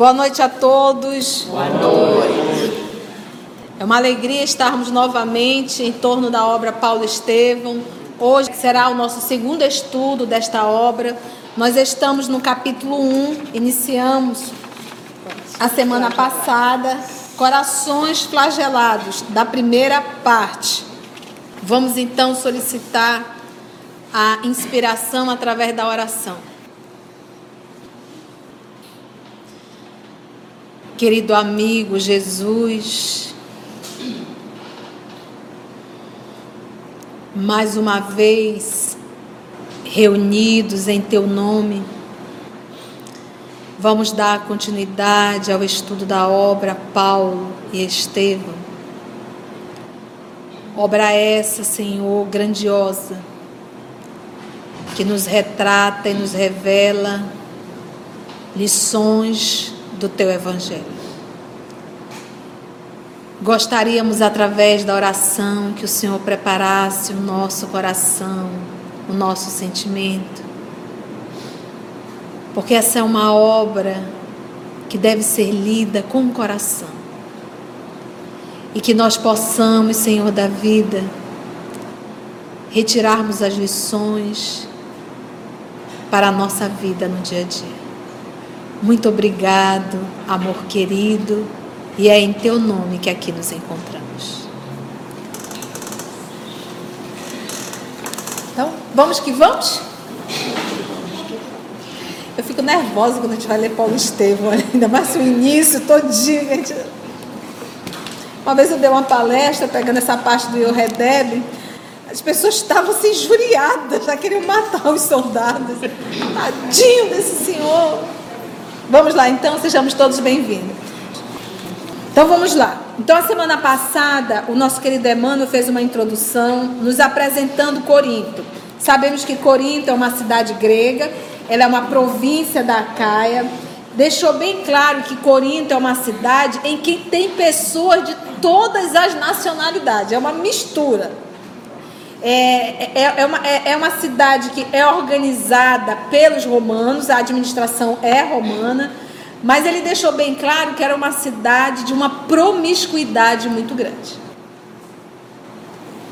Boa noite a todos. Boa noite. É uma alegria estarmos novamente em torno da obra Paulo Estevão. Hoje será o nosso segundo estudo desta obra. Nós estamos no capítulo 1, iniciamos a semana passada, Corações Flagelados, da primeira parte. Vamos então solicitar a inspiração através da oração. Querido amigo Jesus, mais uma vez reunidos em Teu nome, vamos dar continuidade ao estudo da obra Paulo e Estevão. Obra essa, Senhor, grandiosa, que nos retrata e nos revela lições do teu evangelho. Gostaríamos, através da oração, que o Senhor preparasse o nosso coração, o nosso sentimento, porque essa é uma obra que deve ser lida com o coração. E que nós possamos, Senhor da vida, retirarmos as lições para a nossa vida no dia a dia. Muito obrigado, amor querido, e é em teu nome que aqui nos encontramos. Então, vamos que vamos? Eu fico nervosa quando a gente vai ler Paulo Estevão, ainda mais o início todinho. Gente... Uma vez eu dei uma palestra pegando essa parte do Yoredeb, as pessoas estavam se assim, injuriadas, já queriam matar os soldados. Tadinho desse senhor. Vamos lá, então, sejamos todos bem-vindos. Então vamos lá. Então a semana passada o nosso querido Emmanuel fez uma introdução nos apresentando Corinto. Sabemos que Corinto é uma cidade grega, ela é uma província da Acaia. Deixou bem claro que Corinto é uma cidade em que tem pessoas de todas as nacionalidades, é uma mistura. É, é, é, uma, é, é uma cidade que é organizada pelos romanos, a administração é romana, mas ele deixou bem claro que era uma cidade de uma promiscuidade muito grande.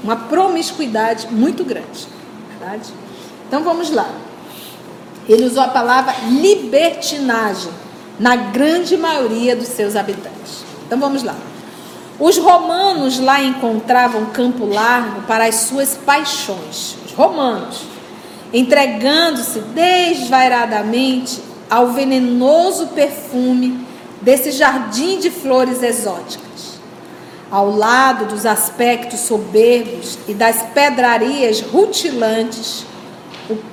Uma promiscuidade muito grande. Verdade? Então vamos lá. Ele usou a palavra libertinagem na grande maioria dos seus habitantes. Então vamos lá. Os romanos lá encontravam campo largo para as suas paixões. Os romanos, entregando-se desvairadamente ao venenoso perfume desse jardim de flores exóticas. Ao lado dos aspectos soberbos e das pedrarias rutilantes,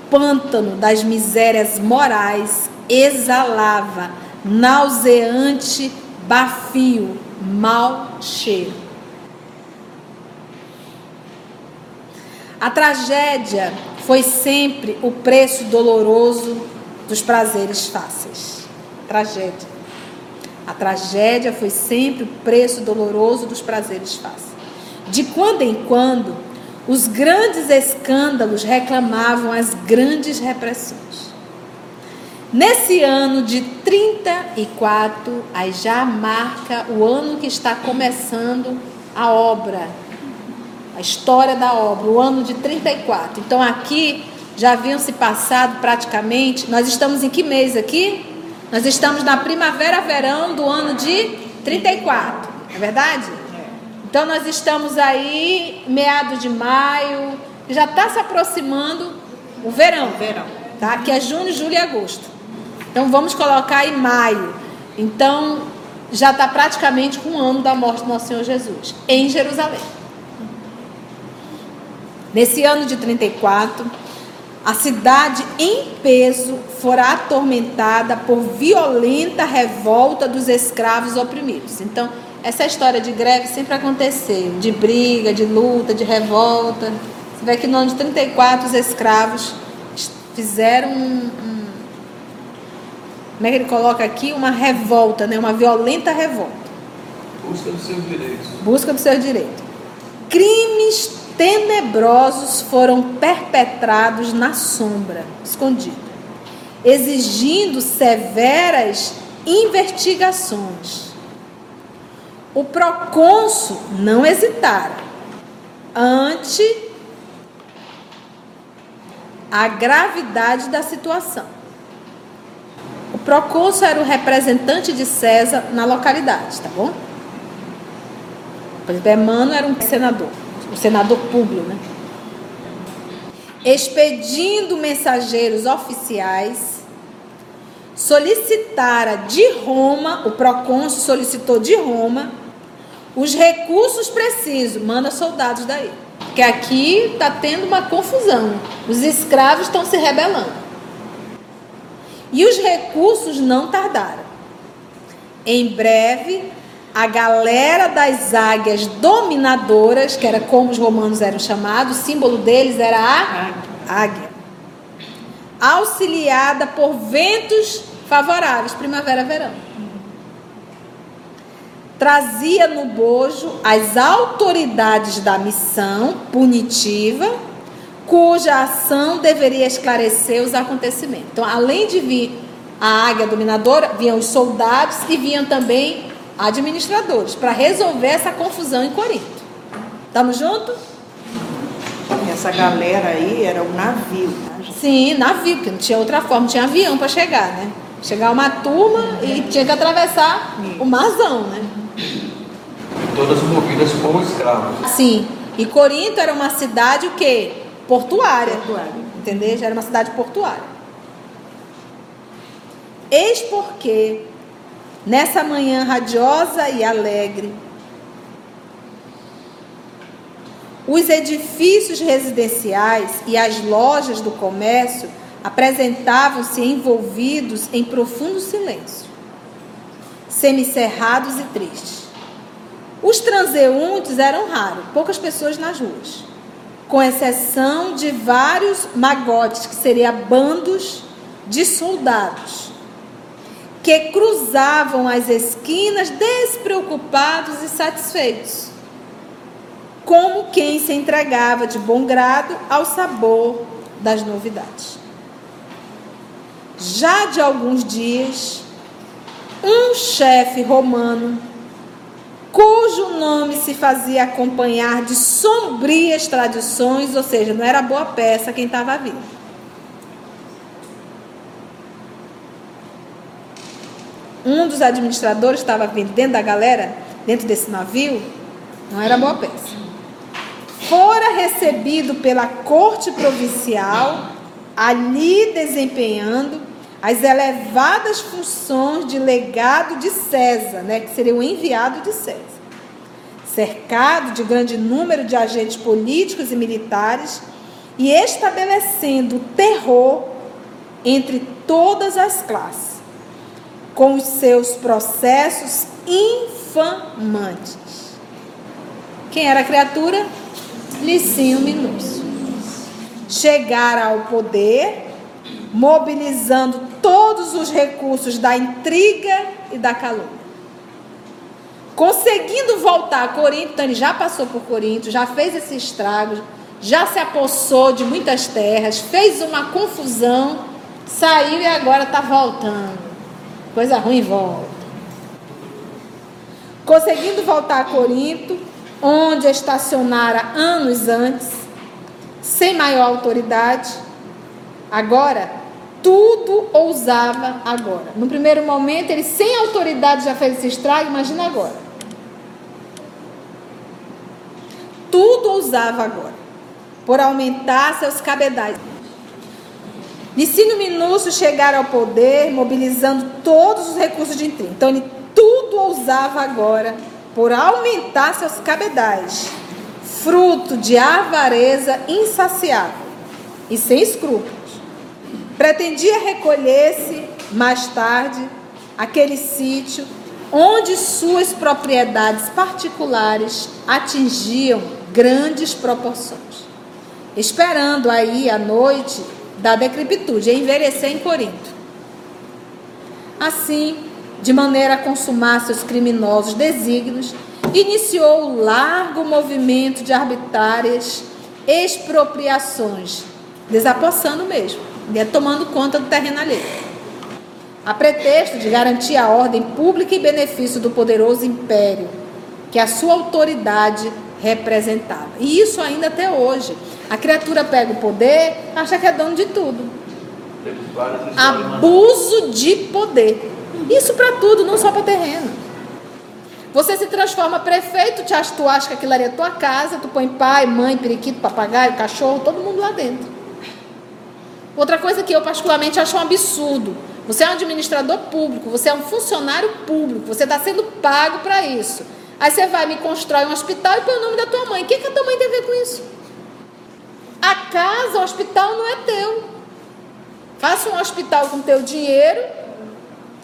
pântano das misérias morais exalava nauseante bafio mau cheiro. A tragédia foi sempre o preço doloroso dos prazeres fáceis. Tragédia. A tragédia foi sempre o preço doloroso dos prazeres fáceis. De quando em quando, os grandes escândalos reclamavam as grandes repressões. Nesse ano de 34, aí já marca o ano que está começando a obra, a história da obra, o ano de 34. Então aqui já haviam se passado praticamente. Nós estamos em que mês aqui? Nós estamos na primavera-verão do ano de 34, é verdade? Então nós estamos aí, meados de maio, já está se aproximando o verão, verão, tá? Que é junho, julho e agosto. Então vamos colocar aí maio. Então já está praticamente com um ano da morte do nosso Senhor Jesus em Jerusalém. Nesse ano de 34, a cidade em peso fora atormentada por violenta revolta dos escravos oprimidos. Então, essa história de greve sempre aconteceu, de briga, de luta, de revolta. Você vê que no ano de 34 os escravos fizeram um, um como é que ele coloca aqui? Uma revolta, né? uma violenta revolta. Busca dos seus direitos. Busca dos seus direitos. Crimes tenebrosos foram perpetrados na sombra, escondida, exigindo severas investigações. O procônsul não hesitara ante a gravidade da situação. O procônsul era o representante de César na localidade, tá bom? Por exemplo, Emmanuel era um senador, o senador Públio, né? Expedindo mensageiros oficiais, solicitara de Roma, o procônsul solicitou de Roma, os recursos precisos, manda soldados daí. Porque aqui está tendo uma confusão. Os escravos estão se rebelando. E os recursos não tardaram. Em breve, a galera das águias dominadoras, que era como os romanos eram chamados, o símbolo deles era a águia, auxiliada por ventos favoráveis, primavera, verão. Trazia no bojo as autoridades da missão punitiva, cuja ação deveria esclarecer os acontecimentos. Então, além de vir a águia dominadora, vinham os soldados e vinham também administradores, para resolver essa confusão em Corinto. Estamos juntos? Essa galera aí era um navio, tá? Sim, navio, porque não tinha outra forma, tinha avião para chegar, né? Chegar uma turma e tinha que atravessar o marzão, né? Todas movidas como escravos. Sim. E Corinto era uma cidade o quê? Portuária. Portuária. Entendeu? Já era uma cidade portuária. Eis porque nessa manhã radiosa e alegre. Os edifícios residenciais e as lojas do comércio apresentavam-se envolvidos em profundo silêncio, semicerrados e tristes. Os transeuntes eram raros, poucas pessoas nas ruas, com exceção de vários magotes, que seriam bandos de soldados que cruzavam as esquinas despreocupados e satisfeitos, como quem se entregava de bom grado ao sabor das novidades. Já de alguns dias, um chefe romano, cujo nome se fazia acompanhar de sombrias tradições, ou seja, não era boa peça quem estava vindo um dos administradores estava vindo dentro da galera, dentro desse navio, não era boa peça. Fora recebido pela corte provincial, ali desempenhando as elevadas funções de legado de César, né, que seria o enviado de César. Cercado de grande número de agentes políticos e militares e estabelecendo terror entre todas as classes com os seus processos infamantes. Quem era a criatura? Licinho Minúcio. Chegara ao poder, mobilizando todos os recursos da intriga e da calúnia. Conseguindo voltar a Corinto, então ele já passou por Corinto, já fez esse estrago, já se apossou de muitas terras, fez uma confusão, saiu e agora está voltando coisa ruim volta. Conseguindo voltar a Corinto, onde estacionara anos antes, sem maior autoridade, agora tudo ousava agora. No primeiro momento, ele sem autoridade já fez esse estrago, imagina agora. Tudo ousava agora, por aumentar seus cabedais. Licínio Minúcio chegar ao poder, mobilizando todos os recursos de intriga. Então, ele tudo ousava agora por aumentar seus cabedais, fruto de avareza insaciável e sem escrúpulos. Pretendia recolher-se mais tarde aquele sítio onde suas propriedades particulares atingiam grandes proporções, esperando aí à noite da decrepitude, envelhecer em Corinto. Assim, de maneira a consumar seus criminosos desígnios, iniciou o largo movimento de arbitrárias expropriações, desapossando mesmo, tomando conta do terreno alheio. A pretexto de garantir a ordem pública e benefício do poderoso império que a sua autoridade representava. E isso ainda até hoje. A criatura pega o poder, acha que é dono de tudo. Abuso de poder. Isso para tudo, não só para terreno. Você se transforma prefeito, tu acha que aquilo ali é tua casa, tu põe pai, mãe, periquito, papagaio, cachorro, todo mundo lá dentro. Outra coisa que eu particularmente acho um absurdo. Você é um administrador público, você é um funcionário público, você está sendo pago para isso. Aí você vai me constrói um hospital e põe o nome da tua mãe. O que, que a tua mãe tem a ver com isso? A casa, o hospital não é teu. Faça um hospital com teu dinheiro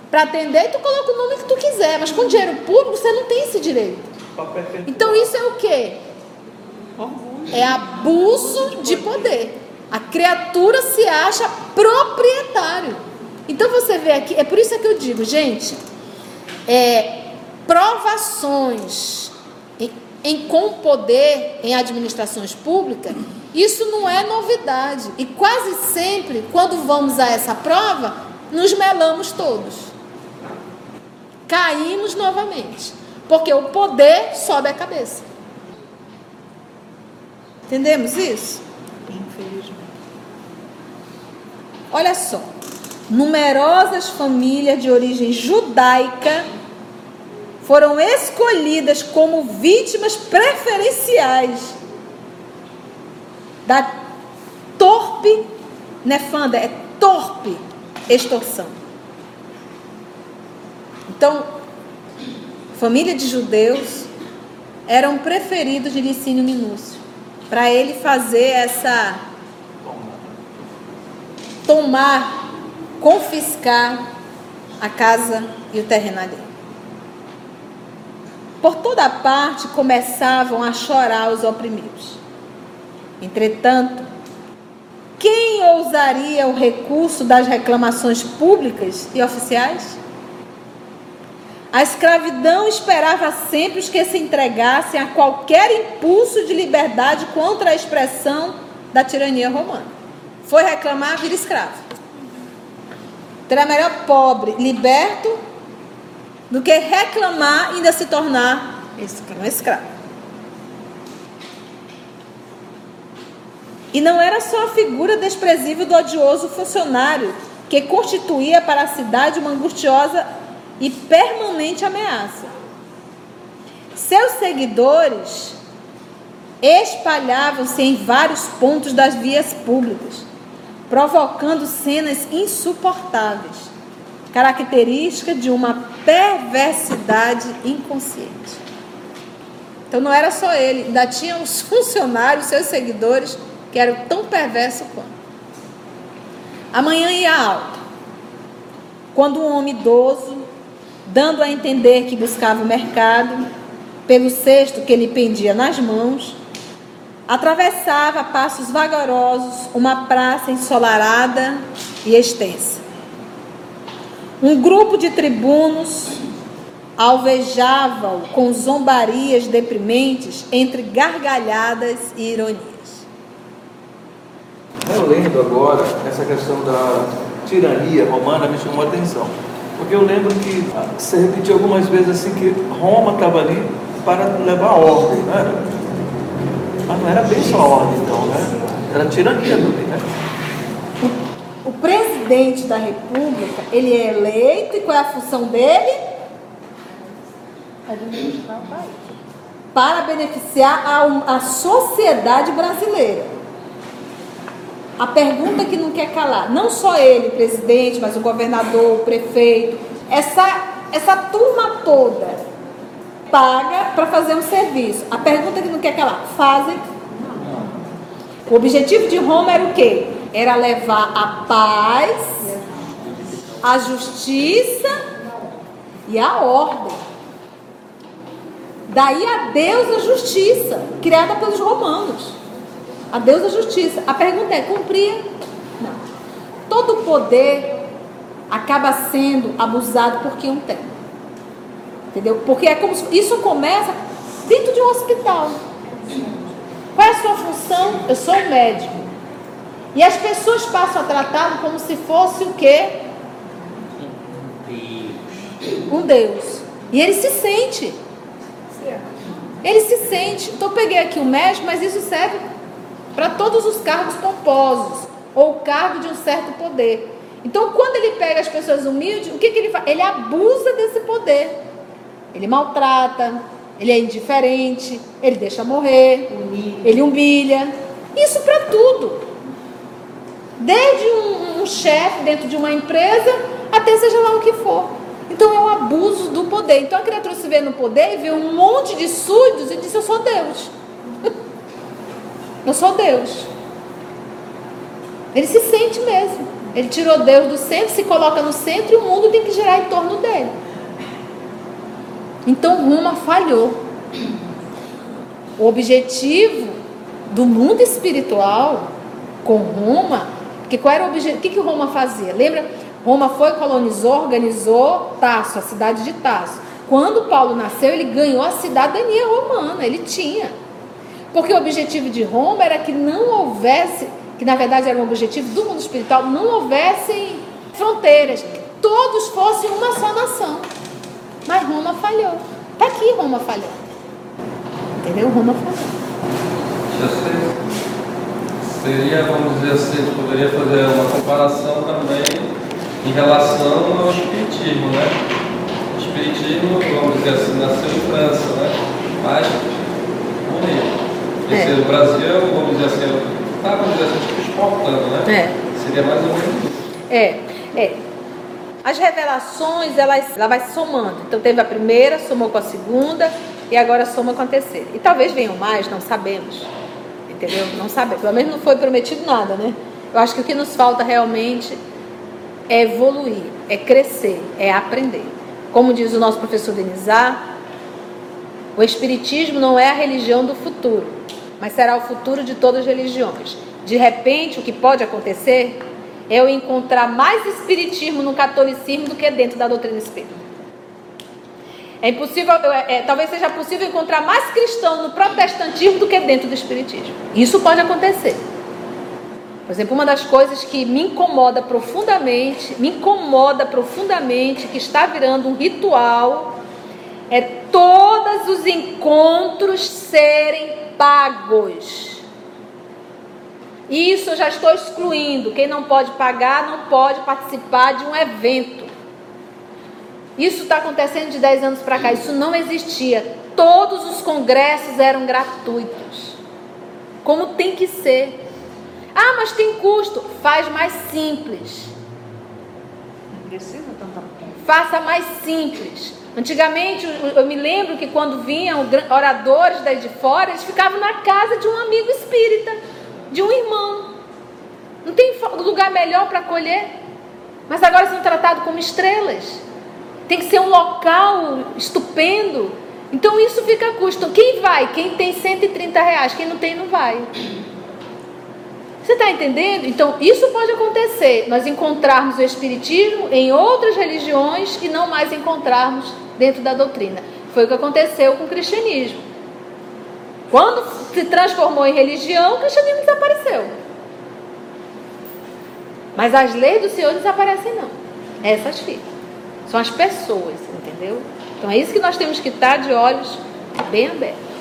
para atender e tu coloca o nome que tu quiser. Mas com dinheiro público você não tem esse direito. Então isso é o quê? É abuso de poder. A criatura se acha proprietário. Então você vê aqui, é por isso que eu digo, gente, é, provações em, em, com poder em administrações públicas, isso não é novidade. E quase sempre, quando vamos a essa prova, nos melamos todos. Caímos novamente. Porque o poder sobe a cabeça. Entendemos isso? Olha só. Numerosas famílias de origem judaica foram escolhidas como vítimas preferenciais da torpe, nefanda, é torpe extorsão. Então, família de judeus eram preferidos de Licínio Minúcio, para ele fazer essa tomar, confiscar a casa e o terreno ali. Por toda parte começavam a chorar os oprimidos. Entretanto, quem ousaria o recurso das reclamações públicas e oficiais? A escravidão esperava sempre os que se entregassem a qualquer impulso de liberdade contra a expressão da tirania romana. Foi reclamar, vira escravo. Então era melhor pobre, liberto, do que reclamar e ainda se tornar escravo. escravo. E não era só a figura desprezível do odioso funcionário que constituía para a cidade uma angustiosa e permanente ameaça. Seus seguidores espalhavam-se em vários pontos das vias públicas, provocando cenas insuportáveis característica de uma perversidade inconsciente. Então não era só ele, ainda tinha os funcionários, seus seguidores, que eram tão perversos quanto. Amanhã ia alta. Quando um homem idoso, dando a entender que buscava o mercado, pelo cesto que lhe pendia nas mãos, atravessava a passos vagarosos uma praça ensolarada e extensa. Um grupo de tribunos alvejava-o com zombarias deprimentes entre gargalhadas e ironias. Eu lendo agora essa questão da tirania romana me chamou a atenção. Porque eu lembro que você repetiu algumas vezes assim que Roma estava ali para levar ordem, né? Mas não era bem só ordem então, né? Era tirania também, né? O presidente da república, ele é eleito e qual é a função dele? Administrar o país. Para beneficiar a, a sociedade brasileira. A pergunta que não quer calar, não só ele, presidente, mas o governador, o prefeito, essa, essa turma toda paga para fazer um serviço. A pergunta que não quer calar, fazem? O objetivo de Roma era o quê? era levar a paz, a justiça e a ordem. Daí a Deus a justiça, criada pelos romanos. A Deus a justiça. A pergunta é: cumpria? Não. Todo poder acaba sendo abusado por quem o tem. Entendeu? Porque é como se, isso começa dentro de um hospital. Qual é a sua função? Eu sou um médico. E as pessoas passam a tratá-lo como se fosse o quê? Um Deus. E ele se sente. Ele se sente. Então eu peguei aqui o médico, mas isso serve para todos os cargos pomposos ou cargo de um certo poder. Então, quando ele pega as pessoas humildes, o que, que ele faz? Ele abusa desse poder. Ele maltrata, ele é indiferente, ele deixa morrer, humilha. ele humilha. Isso para tudo. Desde um, um chefe dentro de uma empresa até seja lá o que for. Então é um abuso do poder. Então a criatura se vê no poder e vê um monte de súditos e diz: Eu sou Deus. Eu sou Deus. Ele se sente mesmo. Ele tirou Deus do centro, se coloca no centro e o mundo tem que girar em torno dele. Então Roma falhou. O objetivo do mundo espiritual com Roma, porque qual era o objetivo? O que, que Roma fazia? Lembra? Roma foi, colonizou, organizou Tasso, a cidade de Tasso. Quando Paulo nasceu, ele ganhou a cidadania romana, ele tinha. Porque o objetivo de Roma era que não houvesse, que na verdade era um objetivo do mundo espiritual, não houvessem fronteiras, que todos fossem uma só nação. Mas Roma falhou. Está aqui, Roma falhou. Entendeu? Roma falhou. Seria, vamos dizer assim, poderia fazer uma comparação também em relação ao Espiritismo, né? O Espiritismo, vamos dizer assim, nasceu em França, né? Mas morreu. Esse é. o Brasil, vamos dizer assim, está, vamos dizer assim, tipo, exportando, né? É. Seria mais ou menos isso. É, é. As revelações, elas, ela vai somando. Então teve a primeira, somou com a segunda e agora soma com a terceira. E talvez venham mais, não sabemos. Entendeu? Não sabemos. Pelo menos não foi prometido nada, né? Eu acho que o que nos falta realmente é evoluir, é crescer, é aprender. Como diz o nosso professor Denizar, o Espiritismo não é a religião do futuro, mas será o futuro de todas as religiões. De repente, o que pode acontecer eu encontrar mais espiritismo no catolicismo do que dentro da doutrina espírita. É impossível, é, é, talvez seja possível encontrar mais cristão no protestantismo do que dentro do espiritismo. Isso pode acontecer. Por exemplo, uma das coisas que me incomoda profundamente, me incomoda profundamente, que está virando um ritual, é todos os encontros serem pagos. Isso eu já estou excluindo. Quem não pode pagar não pode participar de um evento. Isso está acontecendo de 10 anos para cá. Isso não existia. Todos os congressos eram gratuitos. Como tem que ser. Ah, mas tem custo. Faz mais simples. Não precisa tanta Faça mais simples. Antigamente, eu me lembro que quando vinham oradores daí de fora, eles ficavam na casa de um amigo espírita de um irmão. Não tem lugar melhor para acolher. Mas agora são tratados como estrelas. Tem que ser um local estupendo. Então isso fica a custo. Quem vai? Quem tem 130 reais. Quem não tem, não vai. Você está entendendo? Então, isso pode acontecer. Nós encontrarmos o Espiritismo em outras religiões e não mais encontrarmos dentro da doutrina. Foi o que aconteceu com o cristianismo. Quando se transformou em religião, o cristianismo desapareceu. Mas as leis do Senhor desaparecem não. Essas ficam. São as pessoas, entendeu? Então é isso que nós temos que estar de olhos bem abertos.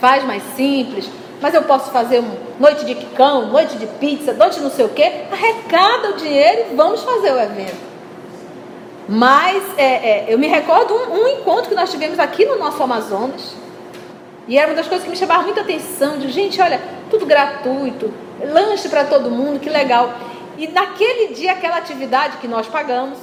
Faz mais simples, mas eu posso fazer uma noite de quicão, noite de pizza, noite não sei o quê. Arrecada o dinheiro e vamos fazer o evento. Mas é, é, eu me recordo um, um encontro que nós tivemos aqui no nosso Amazonas e era uma das coisas que me chamava muita atenção, de gente, olha, tudo gratuito, lanche para todo mundo, que legal. E naquele dia, aquela atividade que nós pagamos,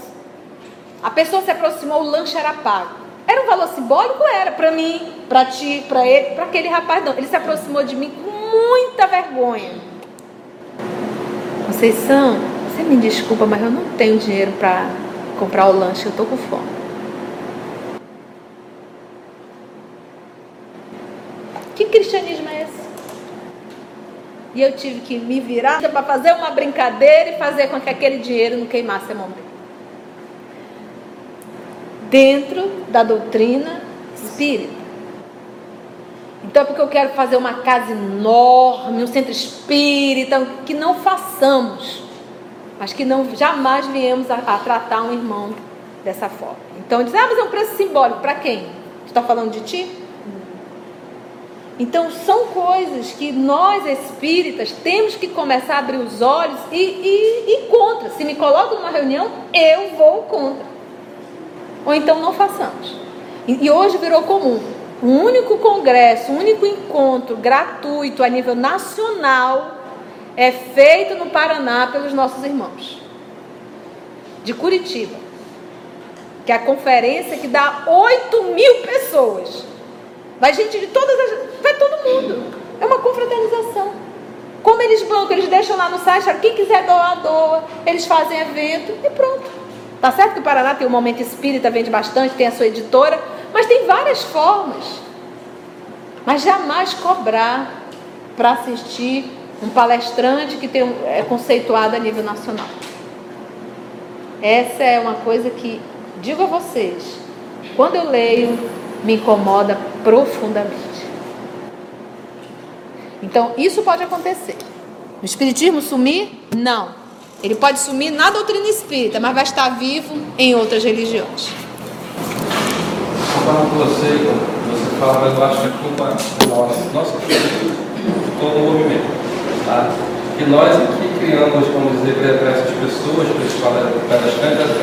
a pessoa se aproximou, o lanche era pago. Era um valor simbólico? Era, para mim, para ti, para ele, para aquele rapaz, não. Ele se aproximou de mim com muita vergonha. Conceição, você me desculpa, mas eu não tenho dinheiro para comprar o lanche, eu estou com fome. Cristianismo é esse? E eu tive que me virar para fazer uma brincadeira e fazer com que aquele dinheiro não queimasse a mão dele. dentro da doutrina espírita. Então é porque eu quero fazer uma casa enorme, um centro espírita, que não façamos, mas que não jamais viemos a, a tratar um irmão dessa forma. Então diz, ah, mas é um preço simbólico, para quem? Está falando de ti? Então são coisas que nós espíritas temos que começar a abrir os olhos e, e, contra. Se me coloco numa reunião, eu vou contra. Ou então não façamos. E, e hoje virou comum. O único congresso, o único encontro gratuito a nível nacional é feito no Paraná pelos nossos irmãos. De Curitiba. Que é a conferência que dá 8 mil pessoas. Vai gente de todas as. Vai todo mundo. É uma confraternização. Como eles bancam, eles deixam lá no site, quem quiser doar, doa. Eles fazem evento e pronto. Tá certo que o Paraná tem um momento espírita, vende bastante, tem a sua editora, mas tem várias formas. Mas jamais cobrar para assistir um palestrante que tem é conceituado a nível nacional. Essa é uma coisa que, digo a vocês, quando eu leio, me incomoda profundamente. Então, isso pode acontecer. O espiritismo sumir? Não. Ele pode sumir na doutrina espírita, mas vai estar vivo em outras religiões. Concordo com você, você fala, eu acho que a culpa é nossa, nossa todo o movimento. Tá? E nós aqui criamos, vamos dizer, para essas pessoas, para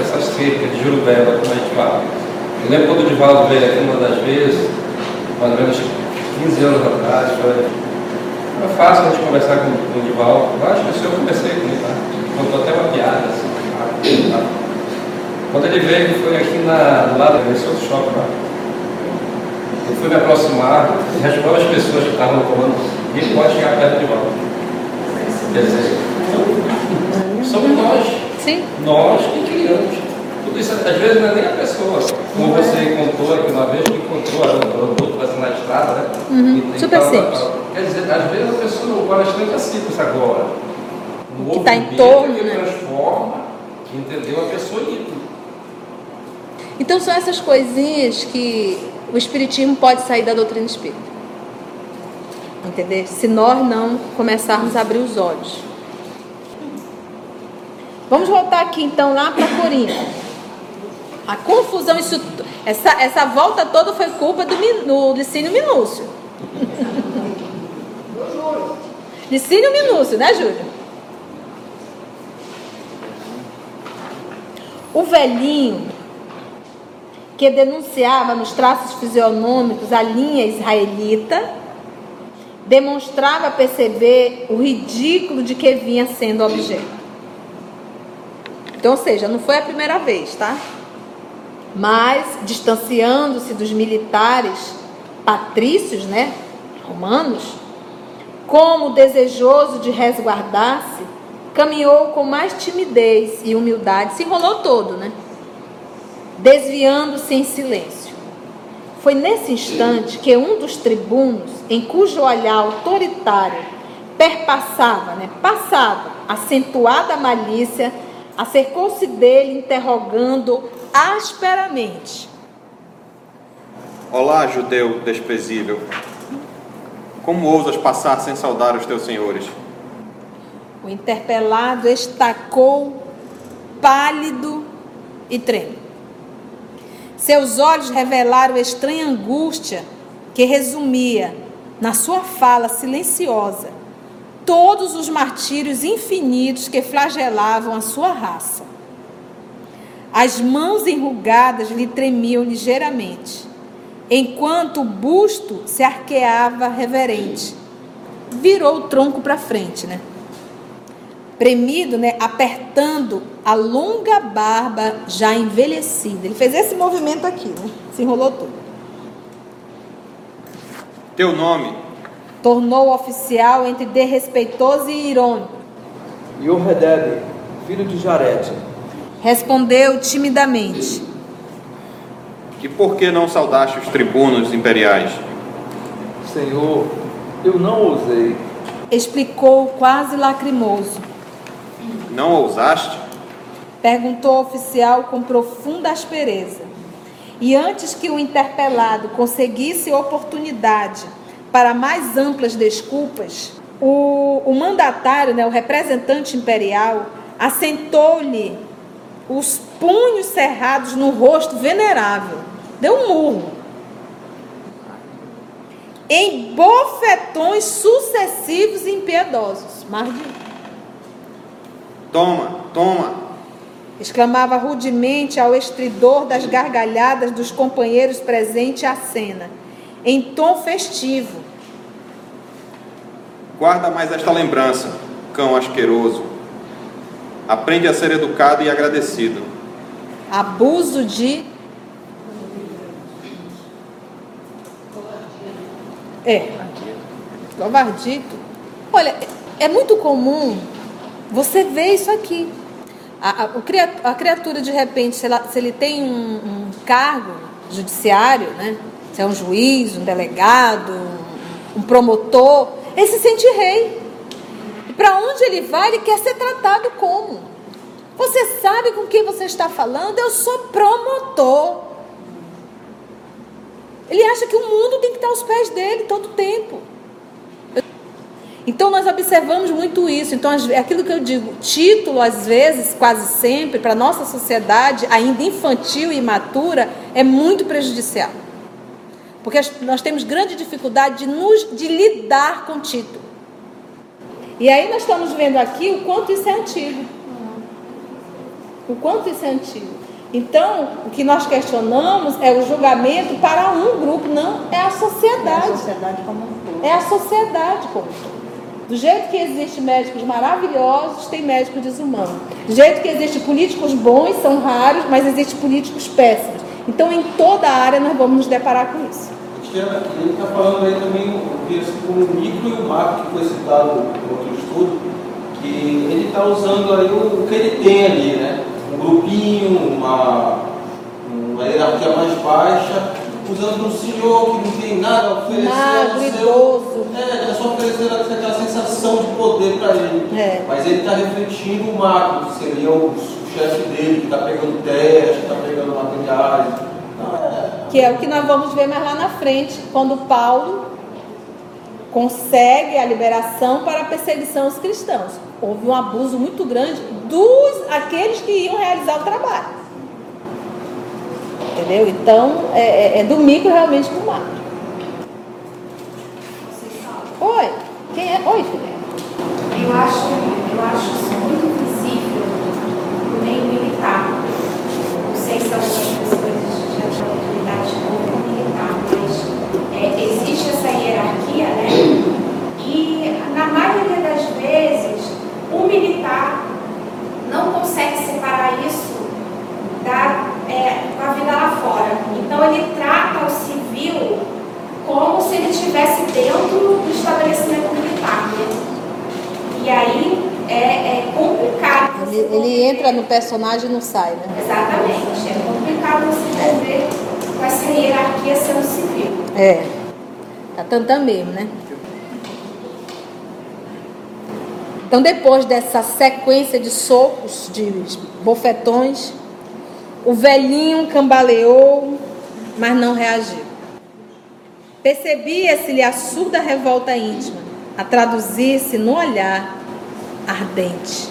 essas cercas de Jurubela, como a gente fala. Eu lembro quando o Divaldo veio aqui uma das vezes, mais ou menos 15 anos atrás, foi, foi fácil a gente conversar com, com o Divaldo. Eu acho que eu conversei com ele, tá? Contou até uma piada, assim, tá? Quando ele veio, foi aqui na, do lado desse outro shopping lá. Eu fui me aproximar, e as pessoas que estavam no comando, ele pode chegar perto de volta. Quer dizer, somos nós. Sim. Nós que criamos. Tudo isso, às vezes, não é nem a pessoa. Como você contou aqui uma vez, que encontrou a produto assim na estrada, né? Uhum, super tal, simples. tal. Quer dizer, às vezes a pessoa não gosta nem da simples agora. No Que tá em torno, dia, que né? transforma, entendeu? A pessoa em Então são essas coisinhas que o espiritismo pode sair da doutrina espírita. Entender? Se nós não começarmos a abrir os olhos. Vamos voltar aqui então lá para Corinto. A confusão, isso, essa, essa volta toda foi culpa do, do Licínio Minúcio. Licínio Minúcio, né, Júlio? O velhinho que denunciava nos traços fisionômicos a linha israelita, demonstrava perceber o ridículo de que vinha sendo objeto. Então, ou seja, não foi a primeira vez, tá? Mas, distanciando-se dos militares patrícios, né, romanos, como desejoso de resguardar-se, caminhou com mais timidez e humildade, se enrolou todo, né? desviando-se em silêncio. Foi nesse instante que um dos tribunos, em cujo olhar autoritário perpassava, né, passava acentuada malícia, acercou-se dele, interrogando asperamente. Olá, judeu desprezível. Como ousas passar sem saudar os teus senhores? O interpelado estacou, pálido e trêmulo. Seus olhos revelaram estranha angústia que resumia, na sua fala silenciosa, todos os martírios infinitos que flagelavam a sua raça. As mãos enrugadas lhe tremiam ligeiramente, enquanto o busto se arqueava reverente. Virou o tronco para frente, né? Premido, né? Apertando a longa barba já envelhecida. Ele fez esse movimento aqui, né? Se enrolou tudo. Teu nome, Tornou o oficial entre desrespeitoso e irônico. Yoredeb, filho de Jarete, Respondeu timidamente. e por que não saudaste os tribunos imperiais? Senhor, eu não ousei. Explicou quase lacrimoso. Não ousaste? Perguntou o oficial com profunda aspereza. E antes que o interpelado conseguisse oportunidade para mais amplas desculpas, o, o mandatário, né, o representante imperial, assentou-lhe os punhos cerrados no rosto venerável. Deu um murro. Em bofetões sucessivos e impiedosos. Mardi. Toma, toma. Exclamava rudemente ao estridor das gargalhadas dos companheiros presentes à cena, em tom festivo. Guarda mais esta lembrança, cão asqueroso. Aprende a ser educado e agradecido. Abuso de. É. Covardito. Olha, é muito comum você ver isso aqui. A, a, a criatura, de repente, se, ela- se ele tem um, um cargo judiciário, né? Se é um juiz, um delegado, um, um promotor, ele se sente rei. Para onde ele vai, ele quer ser tratado como? Você sabe com quem você está falando? Eu sou promotor. Ele acha que o mundo tem que estar aos pés dele todo o tempo. Então nós observamos muito isso. Então é aquilo que eu digo, título às vezes, quase sempre, para nossa sociedade ainda infantil e imatura, é muito prejudicial. Porque nós temos grande dificuldade de, nos, de lidar com título. E aí nós estamos vendo aqui o quanto isso é antigo. O quanto isso é antigo. Então, o que nós questionamos é o julgamento para um grupo, não é a É a sociedade. sociedade como um todo. É a sociedade como um todo. Do jeito que existem médicos maravilhosos, tem médicos desumanos. Do jeito que existem políticos bons, são raros, mas existem políticos péssimos. Então, em toda a área, nós vamos nos deparar com isso. Cristiana, ele está falando aí também o que assim, como o micro e o macro que foi citado no outro estudo, que ele está usando aí o, o que ele tem ali, né? Um grupinho, uma, uma hierarquia mais baixa, usando um senhor que não tem nada a oferecer. Magro, idoso. É, é só oferecer aquela sensação de poder para ele. É. Mas ele está refletindo o macro, que seria o, o chefe dele, que está pegando teste, que está pegando materiais. Não, é, Que é o que nós vamos ver mais lá na frente, quando Paulo consegue a liberação para a perseguição aos cristãos. Houve um abuso muito grande dos aqueles que iam realizar o trabalho. Entendeu? Então, é, é- é do micro realmente para o macro. Oi, quem é? Oi, filha. Eu acho, eu acho isso muito visível no meio militar. Não sei se algumas militar não consegue separar isso da, é, vida lá fora. Então ele trata o civil como se ele estivesse dentro do estabelecimento militar. E aí é, é complicado. você Ele, ele entra no personagem e não sai, né? Exatamente. É complicado você viver com essa hierarquia sendo civil. É. Tá tantã mesmo, né? Então, depois dessa sequência de socos, de bofetões, o velhinho cambaleou, mas não reagiu. Percebia-se-lhe a surda revolta íntima, a traduzir-se no olhar ardente,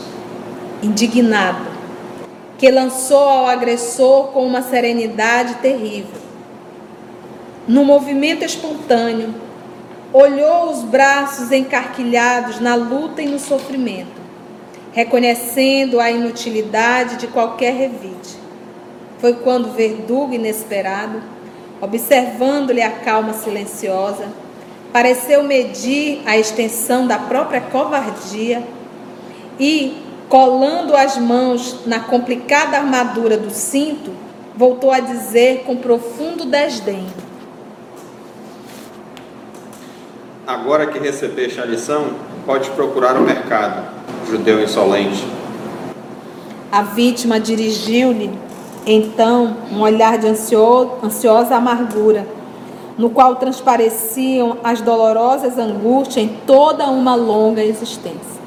indignado, que lançou ao agressor com uma serenidade terrível. No movimento espontâneo, olhou os braços encarquilhados na luta e no sofrimento, reconhecendo a inutilidade de qualquer revide. Foi quando o verdugo inesperado, observando-lhe a calma silenciosa, pareceu medir a extensão da própria covardia e, colando as mãos na complicada armadura do cinto, voltou a dizer com profundo desdém: Agora que recebeste a lição, podes procurar o mercado, judeu insolente. A vítima dirigiu-lhe, então, um olhar de ansio- ansiosa amargura, no qual transpareciam as dolorosas angústias em toda uma longa existência.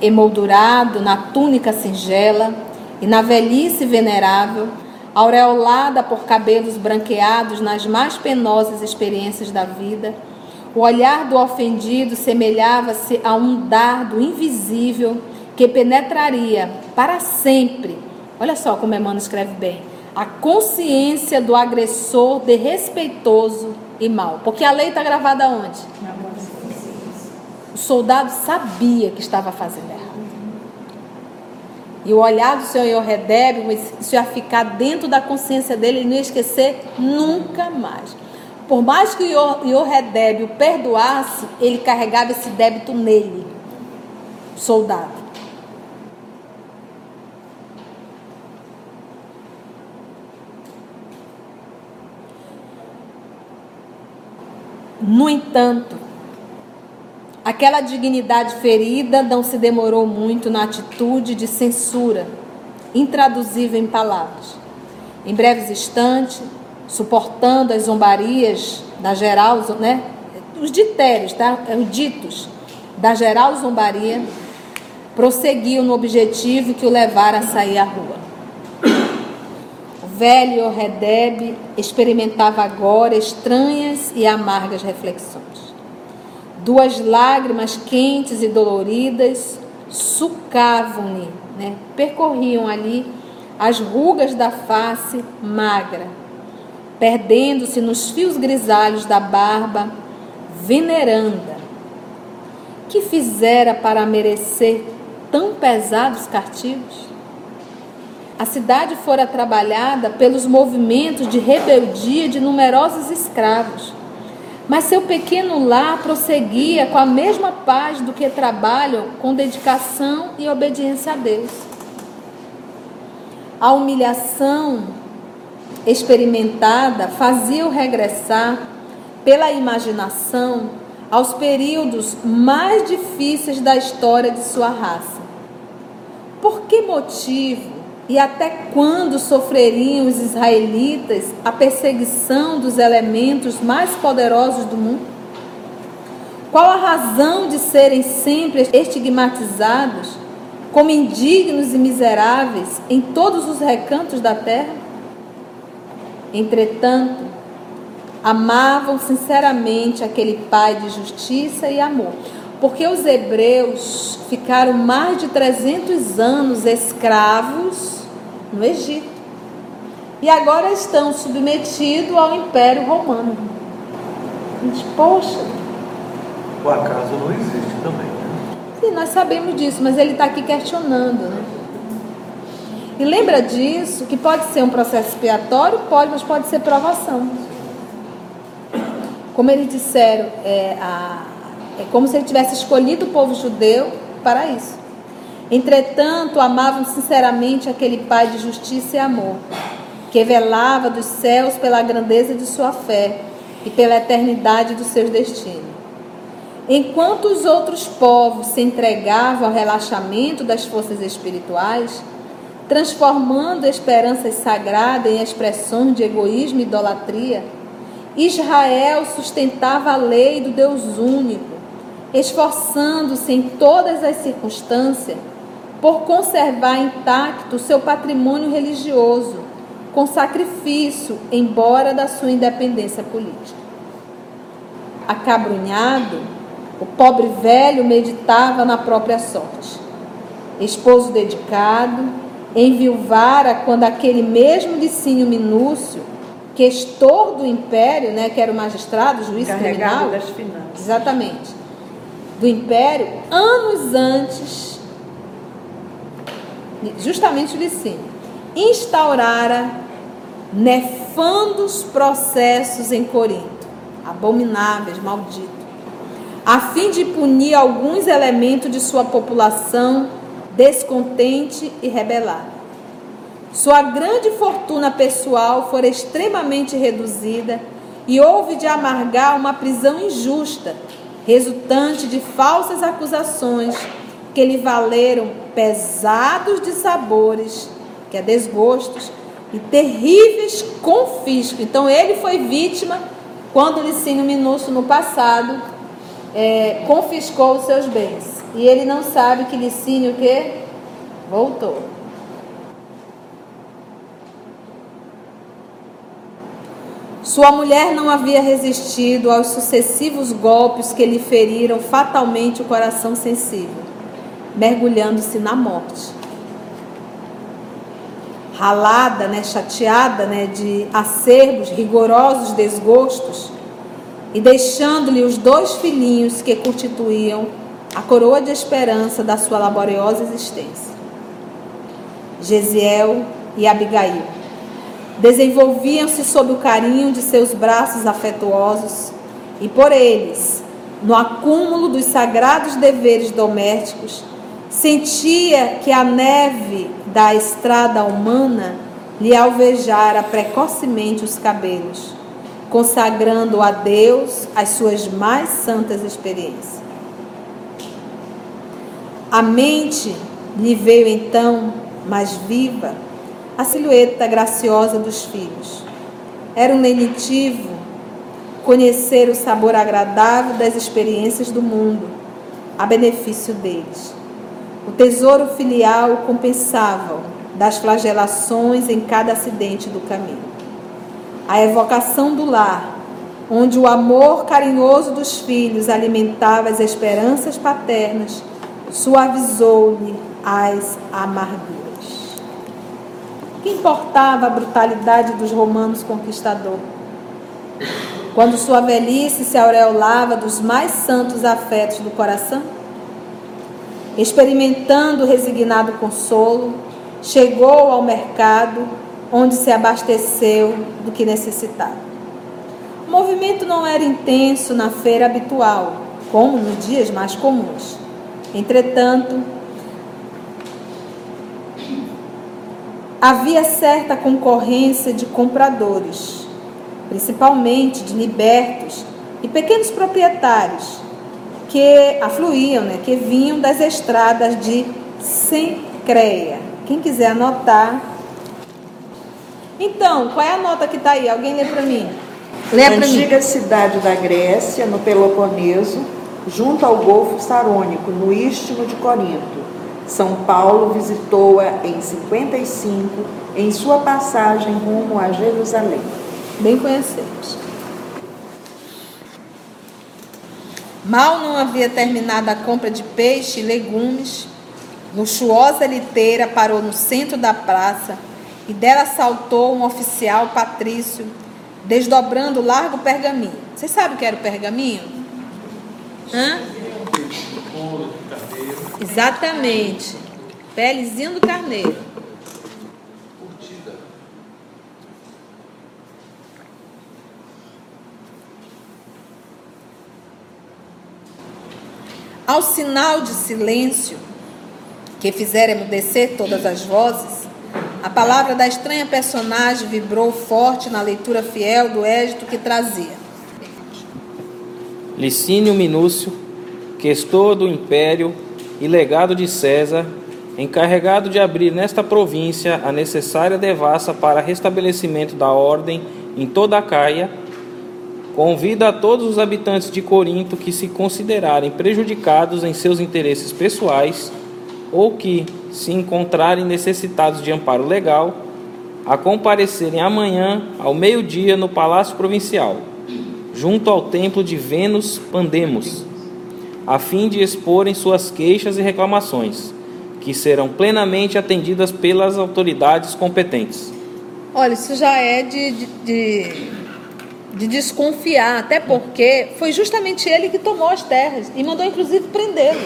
Emoldurado na túnica singela e na velhice venerável, aureolada por cabelos branqueados nas mais penosas experiências da vida, o olhar do ofendido semelhava-se a um dardo invisível que penetraria para sempre. Olha só como Emmanuel escreve bem. A consciência do agressor de respeitoso e mal. Porque a lei está gravada onde? O soldado sabia que estava fazendo errado. E o olhar do Senhor Yoredeb, isso ia ficar dentro da consciência dele, ele não ia esquecer nunca mais. Por mais que o Yoredeb o perdoasse, ele carregava esse débito nele, soldado. No entanto, aquela dignidade ferida não se demorou muito na atitude de censura, intraduzível em palavras. Em breves instantes, suportando as zombarias da geral, né? Os ditérios, tá? Os ditos da geral zombaria, prosseguiu no objetivo que o levara a sair à rua velho Redeb experimentava agora estranhas e amargas reflexões. Duas lágrimas quentes e doloridas sucavam-lhe, né? percorriam ali as rugas da face magra, perdendo-se nos fios grisalhos da barba veneranda. Que fizera para merecer tão pesados castigos? A cidade fora trabalhada pelos movimentos de rebeldia de numerosos escravos. Mas seu pequeno lar prosseguia com a mesma paz do que trabalham com dedicação e obediência a Deus. A humilhação experimentada fazia-o regressar pela imaginação aos períodos mais difíceis da história de sua raça. Por que motivo e até quando sofreriam os israelitas a perseguição dos elementos mais poderosos do mundo? Qual a razão de serem sempre estigmatizados como indignos e miseráveis em todos os recantos da terra? Entretanto, amavam sinceramente aquele Pai de justiça e amor porque os hebreus ficaram mais de 300 anos escravos no Egito. E agora estão submetidos ao Império Romano. Gente, poxa. O acaso não existe também. Né? Sim, nós sabemos disso, mas ele está aqui questionando, né? E lembra disso, que pode ser um processo expiatório, pode, mas pode ser provação. Como eles disseram, é, a, é como se ele tivesse escolhido o povo judeu para isso. Entretanto, amavam sinceramente aquele Pai de justiça e amor, que velava dos céus pela grandeza de sua fé e pela eternidade dos seus destinos. Enquanto os outros povos se entregavam ao relaxamento das forças espirituais, transformando esperanças sagradas em expressões de egoísmo e idolatria, Israel sustentava a lei do Deus único, esforçando-se em todas as circunstâncias por conservar intacto seu patrimônio religioso, com sacrifício, embora da sua independência política. Acabrunhado, o pobre velho meditava na própria sorte. Esposo dedicado, enviuvara quando aquele mesmo Licínio Minúcio, questor do império, né, que era o magistrado, o juiz Carregado criminal, das finanças. exatamente, do império, anos antes justamente o Licínio, instaurara nefandos processos em Corinto, abomináveis, malditos, a fim de punir alguns elementos de sua população descontente e rebelada. Sua grande fortuna pessoal fora extremamente reduzida e houve de amargar uma prisão injusta, resultante de falsas acusações que lhe valeram pesados de sabores, que é desgostos, e terríveis confiscos. Então ele foi vítima quando Licínio Minúcio no passado é, confiscou os seus bens. E ele não sabe que Licínio que voltou. Sua mulher não havia resistido aos sucessivos golpes que lhe feriram fatalmente o coração sensível, mergulhando-se na morte. Ralada, né, chateada né, de acerbos, rigorosos desgostos, e deixando-lhe os dois filhinhos que constituíam a coroa de esperança da sua laboriosa existência. Gesiel e Abigail desenvolviam-se sob o carinho de seus braços afetuosos e por eles, no acúmulo dos sagrados deveres domésticos, sentia que a neve da estrada humana lhe alvejara precocemente os cabelos, consagrando a Deus as suas mais santas experiências. A mente lhe veio então mais viva a silhueta graciosa dos filhos. Era um lenitivo conhecer o sabor agradável das experiências do mundo, a benefício deles. O tesouro filial compensava das flagelações em cada acidente do caminho. A evocação do lar, onde o amor carinhoso dos filhos alimentava as esperanças paternas, suavizou-lhe as amarguras. Que importava a brutalidade dos romanos conquistadores? Quando sua velhice se aureolava dos mais santos afetos do coração? Experimentando resignado consolo, chegou ao mercado onde se abasteceu do que necessitava. O movimento não era intenso na feira habitual, como nos dias mais comuns. Entretanto, havia certa concorrência de compradores, principalmente de libertos e pequenos proprietários, que afluíam, né, que vinham das estradas de Sencreia. Quem quiser anotar. Então, qual é a nota que está aí? Alguém lê para mim? Lê para mim. Antiga cidade da Grécia, no Peloponeso, junto ao Golfo Sarônico, no istmo de Corinto. São Paulo visitou-a em 55, em sua passagem rumo a Jerusalém. Bem conhecemos. Mal não havia terminado a compra de peixe e legumes, luxuosa liteira parou no centro da praça e dela saltou um oficial patrício, desdobrando largo pergaminho. Vocês sabem o que era o pergaminho? Hã? Exatamente. Pelezinho do carneiro. Ao sinal de silêncio, que fizera emudecer todas as vozes, a palavra da estranha personagem vibrou forte na leitura fiel do édito que trazia. Licínio Minúcio, questor do império e legado de César, encarregado de abrir nesta província a necessária devassa para restabelecimento da ordem em toda a Caia, convida a todos os habitantes de Corinto que se considerarem prejudicados em seus interesses pessoais ou que se encontrarem necessitados de amparo legal, a comparecerem amanhã ao meio-dia no Palácio Provincial, junto ao templo de Vênus Pandemos a fim de exporem suas queixas e reclamações, que serão plenamente atendidas pelas autoridades competentes. Olha, isso já é de, de, de, de desconfiar, até porque foi justamente ele que tomou as terras e mandou inclusive prendê-lo.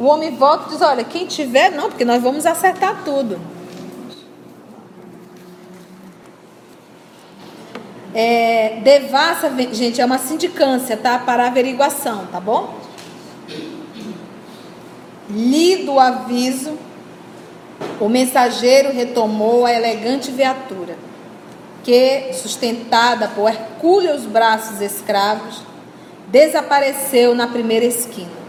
O homem volta e diz: Olha, quem tiver, não, porque nós vamos acertar tudo. É, devassa, gente, é uma sindicância, tá? Para averiguação, tá bom? Lido o aviso, o mensageiro retomou a elegante viatura, que, sustentada por hercúleos braços escravos, desapareceu na primeira esquina.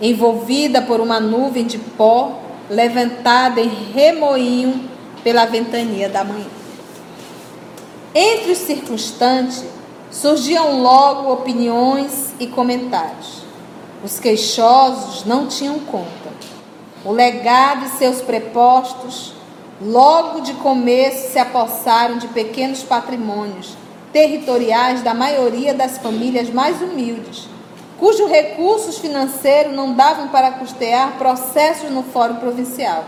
Envolvida por uma nuvem de pó, levantada em remoinho pela ventania da manhã. Entre os circunstantes surgiam logo opiniões e comentários. Os queixosos não tinham conta. O legado e seus prepostos, logo de começo se apossaram de pequenos patrimônios territoriais da maioria das famílias mais humildes, cujos recursos financeiros não davam para custear processos no Fórum Provincial.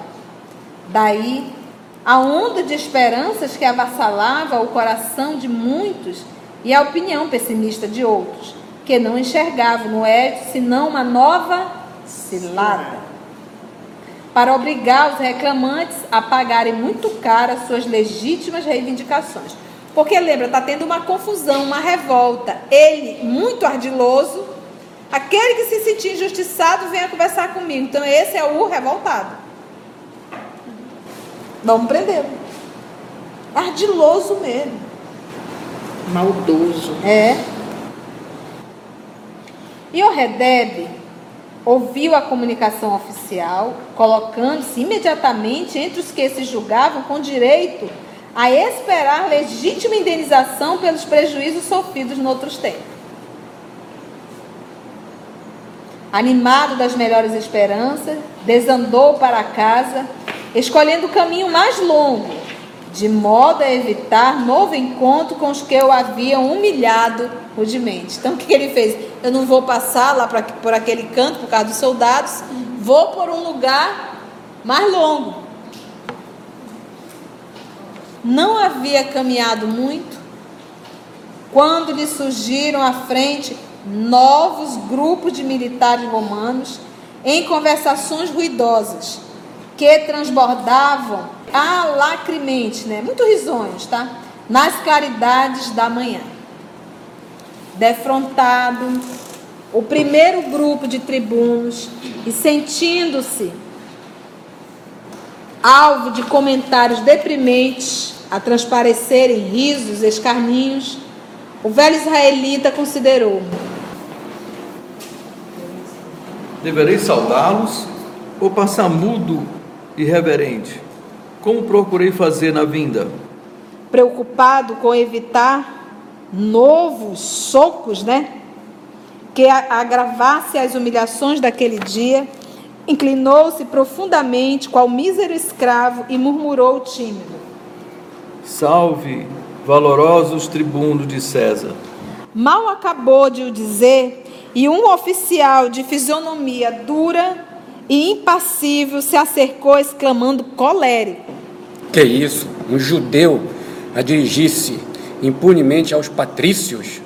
Daí, a onda de esperanças que avassalava o coração de muitos e a opinião pessimista de outros, que não enxergavam no Edson senão uma nova cilada para obrigar os reclamantes a pagarem muito caro as suas legítimas reivindicações. Porque lembra, está tendo uma confusão, uma revolta. Ele, muito ardiloso, aquele que se sentia injustiçado, venha conversar comigo. Então, esse é o revoltado. Vamos prendê-lo. Ardiloso mesmo. Maldoso. É. E o Redeb ouviu a comunicação oficial, colocando-se imediatamente entre os que se julgavam com direito a esperar legítima indenização pelos prejuízos sofridos noutros tempos. Animado das melhores esperanças, desandou para casa, escolhendo o caminho mais longo, de modo a evitar novo encontro com os que o haviam humilhado rudemente. Então, o que ele fez? Eu não vou passar lá pra, por aquele canto por causa dos soldados, vou por um lugar mais longo. Não havia caminhado muito quando lhe surgiram à frente novos grupos de militares romanos em conversações ruidosas que transbordavam alacremente, né? Muito risonhos, tá? Nas claridades da manhã. Defrontado, o primeiro grupo de tribunos e sentindo-se alvo de comentários deprimentes a transparecerem risos, escarninhos, o velho israelita considerou: Deverei saudá-los ou passar mudo e reverente, como procurei fazer na vinda? preocupado com evitar novos socos, né? Que agravasse as humilhações daquele dia, inclinou-se profundamente qual mísero escravo e murmurou tímido: Salve, valorosos tribunos de César. Mal acabou de o dizer, e um oficial de fisionomia dura e impassível se acercou, exclamando colérico: Que isso? Um judeu a dirigir-se impunemente aos patrícios?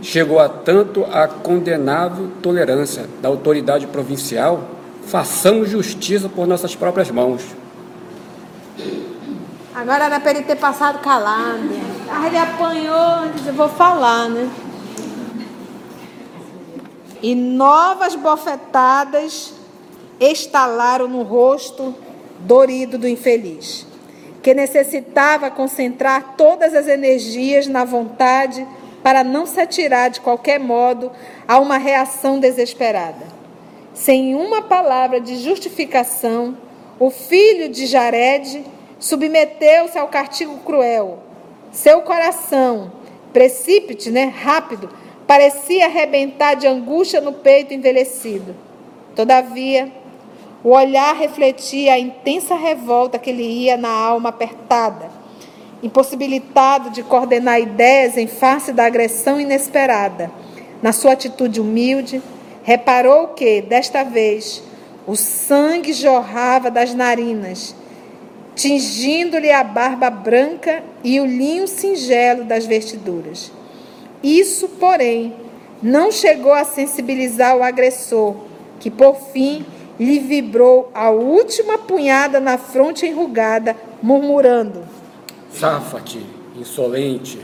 Chegou a tanto a condenável tolerância da autoridade provincial? Façamos justiça por nossas próprias mãos. Agora era para ele ter passado calado. Aí ele apanhou, disse, eu vou falar, né? E novas bofetadas estalaram no rosto dorido do infeliz, que necessitava concentrar todas as energias na vontade para não se atirar de qualquer modo a uma reação desesperada. Sem uma palavra de justificação, o filho de Jared submeteu-se ao castigo cruel. Seu coração, precípite, né, rápido, parecia arrebentar de angústia no peito envelhecido. Todavia, o olhar refletia a intensa revolta que lhe ia na alma apertada. Impossibilitado de coordenar ideias em face da agressão inesperada, na sua atitude humilde, reparou que, desta vez, o sangue jorrava das narinas, tingindo-lhe a barba branca e o linho singelo das vestiduras. Isso, porém, não chegou a sensibilizar o agressor, que por fim lhe vibrou a última punhada na fronte enrugada, murmurando: Safa-te, insolente.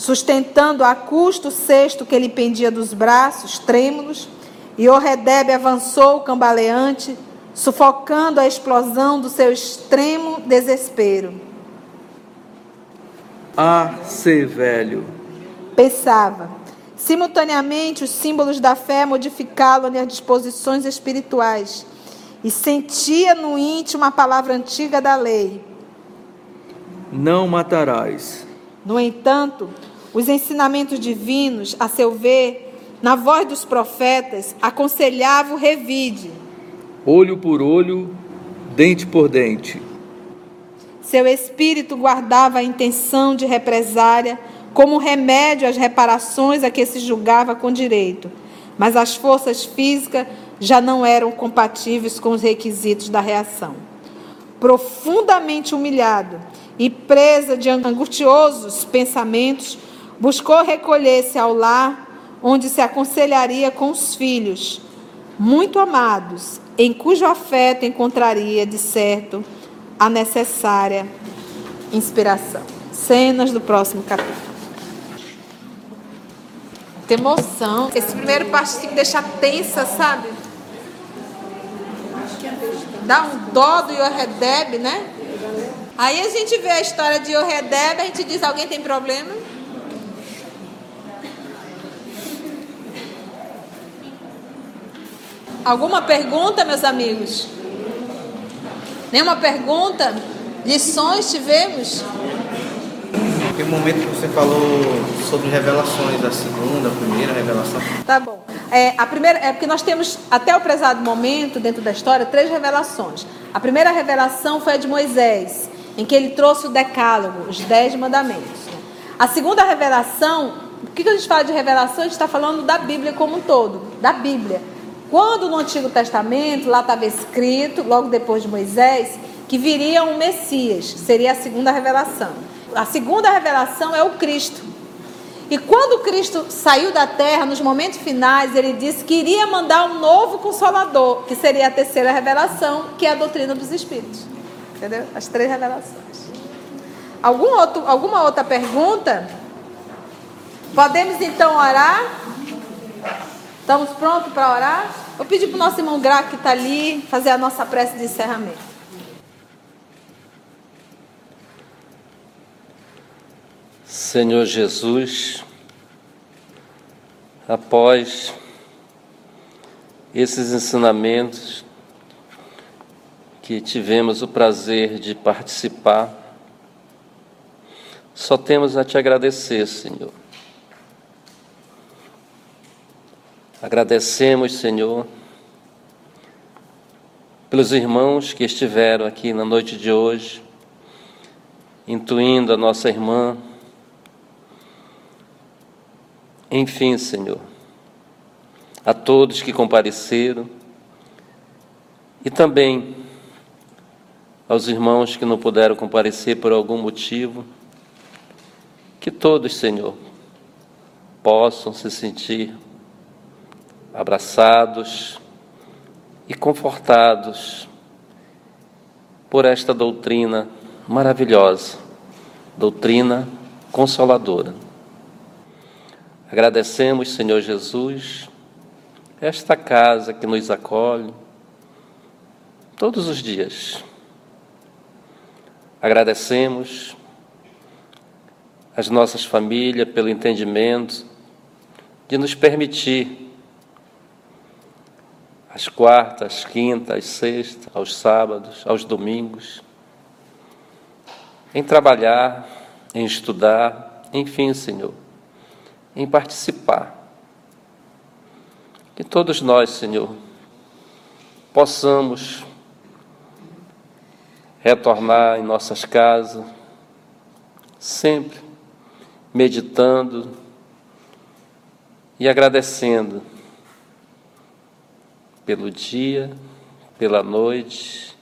sustentando a custo o cesto que lhe pendia dos braços, trêmulos, e Orredebe avançou cambaleante, sufocando a explosão do seu extremo desespero. Ah, ser velho. Pensava. Simultaneamente, os símbolos da fé modificavam-lhe as disposições espirituais e sentia no íntimo a palavra antiga da lei. Não matarás. No entanto, os ensinamentos divinos, a seu ver, na voz dos profetas, aconselhava o revide. Olho por olho, dente por dente. Seu espírito guardava a intenção de represária como remédio às reparações a que se julgava com direito, mas as forças físicas já não eram compatíveis com os requisitos da reação. Profundamente humilhado e presa de angustiosos pensamentos, buscou recolher-se ao lar onde se aconselharia com os filhos, muito amados, em cujo afeto encontraria, de certo, a necessária inspiração. Cenas do próximo capítulo. Tem emoção. Esse primeiro pastinho deixa tensa, sabe? Dá um dó do Yoredeb, né? Aí a gente vê a história de Yoredeb, a gente diz, alguém tem problema? Alguma pergunta, meus amigos? Nenhuma pergunta? Lições tivemos? Aquele momento que você falou sobre revelações, a segunda, a primeira revelação. Tá bom. É, a primeira, é porque nós temos, até o prezado momento, dentro da história, três revelações. A primeira revelação foi a de Moisés, em que ele trouxe o decálogo, os dez mandamentos. A segunda revelação, o que a gente fala de revelação? A gente está falando da Bíblia como um todo, da Bíblia. Quando no Antigo Testamento, lá estava escrito, logo depois de Moisés, que viria um Messias, seria a segunda revelação. A segunda revelação é o Cristo. E quando Cristo saiu da terra, nos momentos finais, ele disse que iria mandar um novo consolador, que seria a terceira revelação, que é a doutrina dos Espíritos. Entendeu? As três revelações. Algum outro, alguma outra pergunta? Podemos então orar? Estamos prontos para orar? Vou pedir para o nosso irmão Graco que está ali fazer a nossa prece de encerramento. Senhor Jesus, após esses ensinamentos que tivemos o prazer de participar, só temos a te agradecer, Senhor. Agradecemos, Senhor, pelos irmãos que estiveram aqui na noite de hoje, intuindo a nossa irmã. Enfim, Senhor, a todos que compareceram e também aos irmãos que não puderam comparecer por algum motivo, que todos, Senhor, possam se sentir abraçados e confortados por esta doutrina maravilhosa, doutrina consoladora. Agradecemos, Senhor Jesus, esta casa que nos acolhe todos os dias. Agradecemos as nossas famílias pelo entendimento de nos permitir às quartas, quintas, sextas, aos sábados, aos domingos, em trabalhar, em estudar, enfim, Senhor, em participar. Que todos nós, Senhor, possamos retornar em nossas casas, sempre meditando e agradecendo pelo dia, pela noite,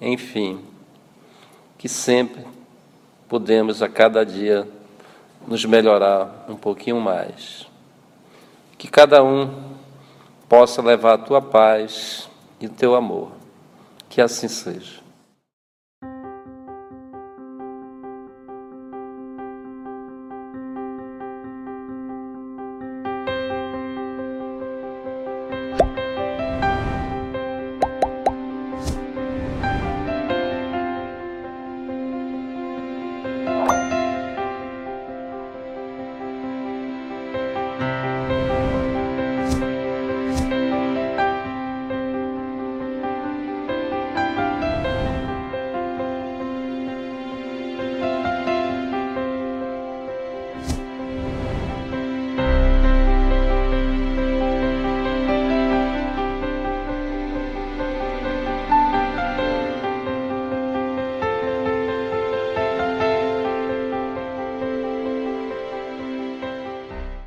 enfim, que sempre podemos a cada dia nos melhorar um pouquinho mais. Que cada um possa levar a tua paz e o teu amor. Que assim seja.